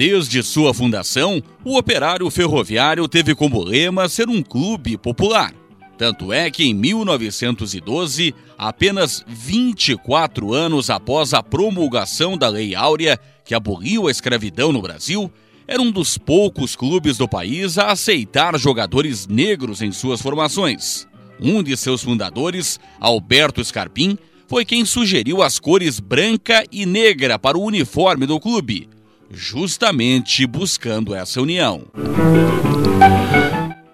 Desde sua fundação, o Operário Ferroviário teve como lema ser um clube popular. Tanto é que em 1912, apenas 24 anos após a promulgação da Lei Áurea, que aboliu a escravidão no Brasil, era um dos poucos clubes do país a aceitar jogadores negros em suas formações. Um de seus fundadores, Alberto Scarpim, foi quem sugeriu as cores branca e negra para o uniforme do clube, justamente buscando essa união.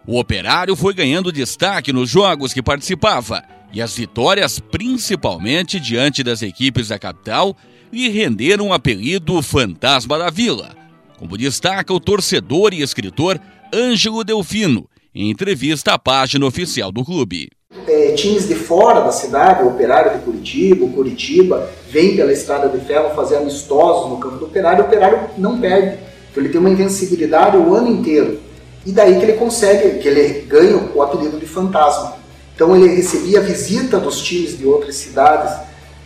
O operário foi ganhando destaque nos jogos que participava e as vitórias, principalmente diante das equipes da capital, lhe renderam o apelido Fantasma da Vila, como destaca o torcedor e escritor Ângelo Delfino, em entrevista à página oficial do clube. É, times de fora da cidade, o Operário de Curitiba, o Curitiba, vem pela Estrada de Ferro fazer amistosos no campo do Operário, o Operário não perde. Então ele tem uma invencibilidade o ano inteiro. E daí que ele consegue, que ele ganha o apelido de fantasma. Então ele recebia visita dos times de outras cidades,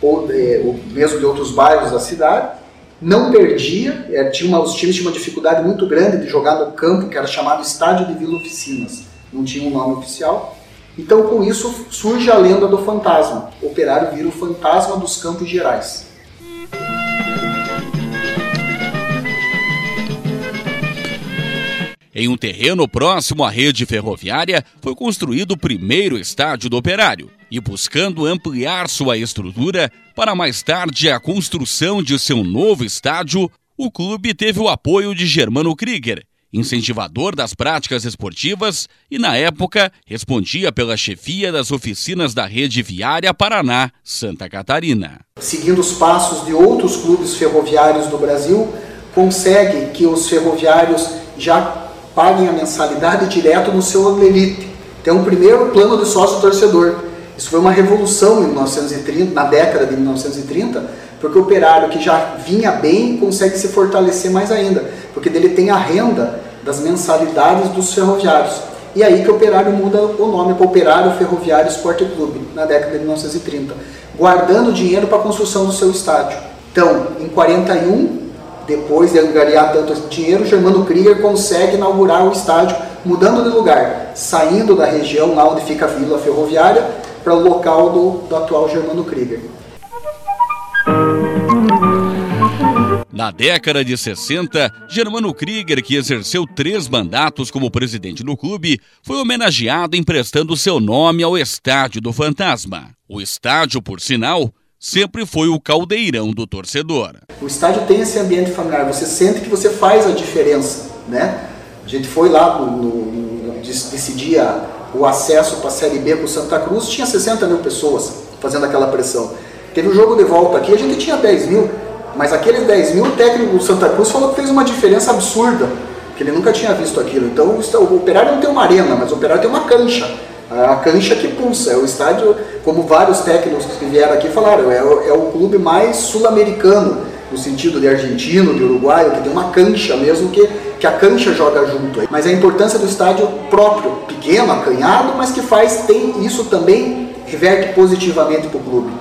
ou, é, ou mesmo de outros bairros da cidade, não perdia, é, tinha uma, os times tinham uma dificuldade muito grande de jogar no campo, que era chamado Estádio de Vila Oficinas, não tinha um nome oficial. Então com isso surge a lenda do fantasma. O operário vira o fantasma dos campos gerais. Em um terreno próximo à rede ferroviária, foi construído o primeiro estádio do Operário. E buscando ampliar sua estrutura, para mais tarde a construção de seu novo estádio, o clube teve o apoio de Germano Krieger, incentivador das práticas esportivas e, na época, respondia pela chefia das oficinas da rede viária Paraná, Santa Catarina. Seguindo os passos de outros clubes ferroviários do Brasil, consegue que os ferroviários já paguem a mensalidade direto no seu elite. Tem um primeiro plano de sócio torcedor. Isso foi uma revolução em 1930, na década de 1930, porque o operário que já vinha bem consegue se fortalecer mais ainda, porque dele tem a renda das mensalidades dos ferroviários. E aí que o operário muda o nome para Operário Ferroviário Esporte Clube, na década de 1930, guardando dinheiro para a construção do seu estádio. Então, em 41, depois de angariar tanto dinheiro, Germano Krieger consegue inaugurar o estádio, mudando de lugar, saindo da região lá onde fica a vila ferroviária, para o local do, do atual Germano Krieger. Na década de 60, Germano Krieger, que exerceu três mandatos como presidente do clube, foi homenageado emprestando seu nome ao Estádio do Fantasma. O estádio, por sinal, sempre foi o caldeirão do torcedor. O estádio tem esse ambiente familiar, você sente que você faz a diferença, né? A gente foi lá no, no, decidir o acesso para a Série B o Santa Cruz, tinha 60 mil pessoas fazendo aquela pressão. Teve o um jogo de volta aqui, a gente tinha 10 mil, mas aqueles 10 mil, o técnico do Santa Cruz falou que fez uma diferença absurda, que ele nunca tinha visto aquilo. Então o Operário não tem uma arena, mas o Operário tem uma cancha a cancha que pulsa. É o estádio, como vários técnicos que vieram aqui falaram, é o, é o clube mais sul-americano, no sentido de argentino, de uruguaio, que tem uma cancha mesmo, que, que a cancha joga junto. Mas a importância do estádio próprio, pequeno, acanhado, mas que faz, tem isso também, reverte positivamente para o clube.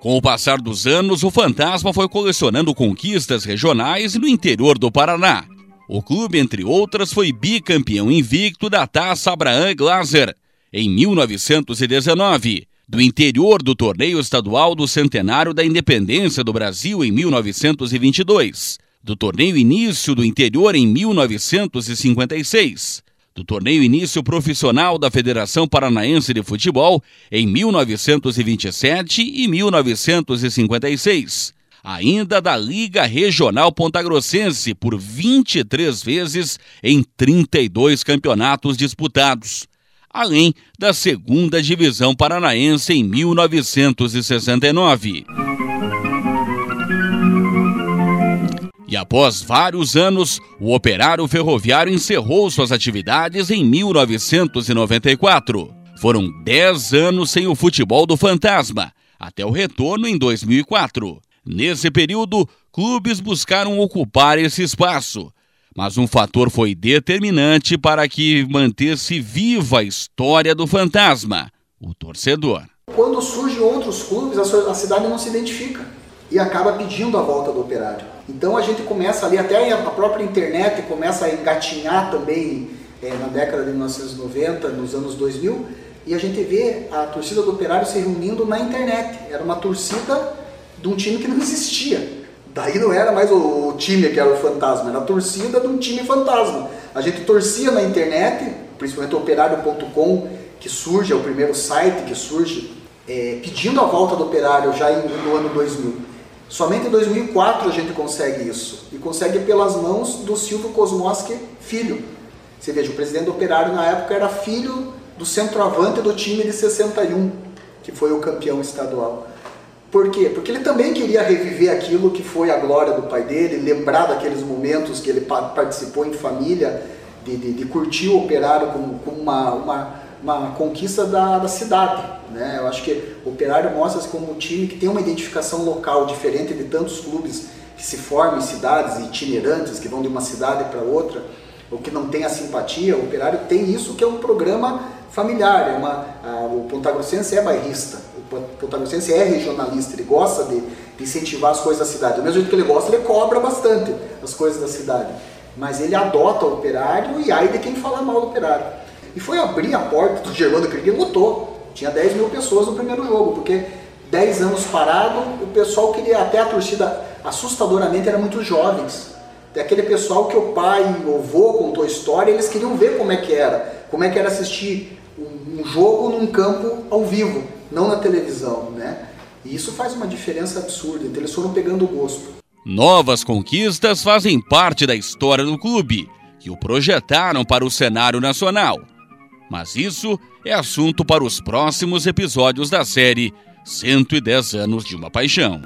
Com o passar dos anos, o Fantasma foi colecionando conquistas regionais no interior do Paraná. O clube, entre outras, foi bicampeão invicto da Taça Abraham Glaser em 1919, do interior do torneio estadual do centenário da independência do Brasil em 1922, do torneio início do interior em 1956 do torneio início profissional da Federação Paranaense de Futebol em 1927 e 1956. Ainda da Liga Regional Pontagrossense por 23 vezes em 32 campeonatos disputados. Além da segunda divisão paranaense em 1969. E após vários anos, o operário ferroviário encerrou suas atividades em 1994. Foram 10 anos sem o futebol do fantasma, até o retorno em 2004. Nesse período, clubes buscaram ocupar esse espaço, mas um fator foi determinante para que mantesse viva a história do fantasma: o torcedor. Quando surgem outros clubes, a cidade não se identifica e acaba pedindo a volta do operário. Então a gente começa ali, até a própria internet começa a engatinhar também é, na década de 1990, nos anos 2000, e a gente vê a torcida do operário se reunindo na internet. Era uma torcida de um time que não existia. Daí não era mais o, time que era o fantasma, era a torcida de um time fantasma. A gente torcia na internet, principalmente operário.com, que surge, é o primeiro site que surge, é, pedindo a volta do operário já em, no ano 2000. Somente em 2004 a gente consegue isso. E consegue pelas mãos do Silvio Kosmoski, filho. Você veja, o presidente do operário na época era filho do centroavante do time de 61, que foi o campeão estadual. Por quê? Porque ele também queria reviver aquilo que foi a glória do pai dele, lembrar daqueles momentos que ele participou em família, de, de, de curtir o operário como, como uma, uma, uma, conquista da, da cidade. Né? Eu acho que o operário mostra-se como um time que tem uma identificação local diferente de tantos clubes que se formam em cidades itinerantes, que vão de uma cidade para outra, ou que não tem a simpatia. O operário tem isso que é um programa familiar, é uma, a, o Ponta Grossense é bairrista Pontagrossense é regionalista, ele gosta de, de, incentivar as coisas da cidade. Do mesmo jeito que ele gosta, ele cobra bastante as coisas da cidade. Mas ele adota o operário e aí de quem fala mal do operário. E foi abrir a porta do Germano Krieg e lotou. Tinha 10 mil pessoas no primeiro jogo, porque 10 anos parado, o pessoal queria, até a torcida assustadoramente era muito jovens. Aquele pessoal que o pai, o avô contou a história, eles queriam ver como é que era, como é que era assistir um jogo num campo ao vivo não na televisão, né? E isso faz uma diferença absurda, então eles foram pegando o gosto. Novas conquistas fazem parte da história do clube, que o projetaram para o cenário nacional. Mas isso é assunto para os próximos episódios da série 110 anos de uma paixão.